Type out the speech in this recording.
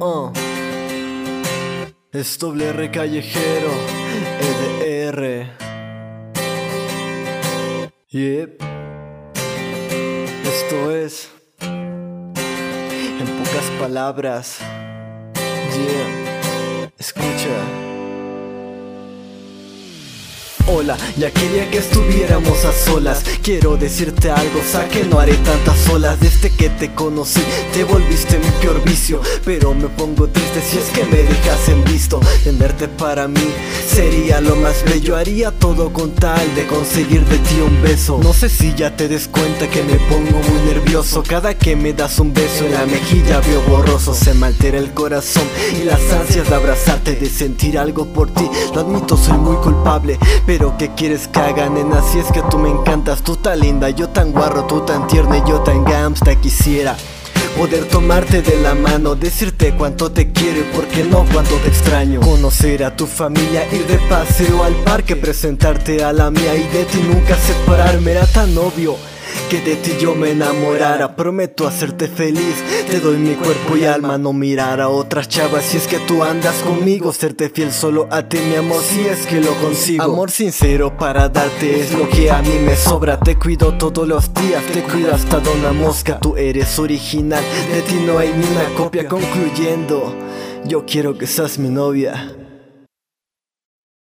Uh. Es doble R callejero, EDR. Yep. Esto es. En pocas palabras. Yeah. Escucha. Ya quería que estuviéramos a solas Quiero decirte algo, sé que no haré tantas olas. Desde que te conocí, te volviste mi peor vicio. Pero me pongo triste si es que me dejas en visto. Tenerte para mí sería lo más bello Haría todo con tal de conseguir de ti un beso. No sé si ya te des cuenta que me pongo muy nervioso. Cada que me das un beso en la mejilla veo borroso. Se me altera el corazón y las ansias de abrazarte De sentir algo por ti, lo admito soy muy culpable pero ¿qué quieres que haga, nena? Si es que tú me encantas, tú tan linda, yo tan guarro, tú tan tierna y yo tan gamsta quisiera Poder tomarte de la mano, decirte cuánto te quiero y por qué no cuánto te extraño. Conocer a tu familia, ir de paseo al parque, presentarte a la mía y de ti nunca separarme, era tan obvio que de ti yo me enamorara. Prometo hacerte feliz, te doy mi cuerpo y alma No mirar a otras chavas. Si es que tú andas conmigo Serte fiel solo a ti mi amor si es que lo consigo. Amor sincero para darte es lo que a mí me sobra. Te cuido todos los días, te cuido hasta Dona Mosca. Tú eres original, de ti no hay ni una copia. Concluyendo, yo quiero que seas mi novia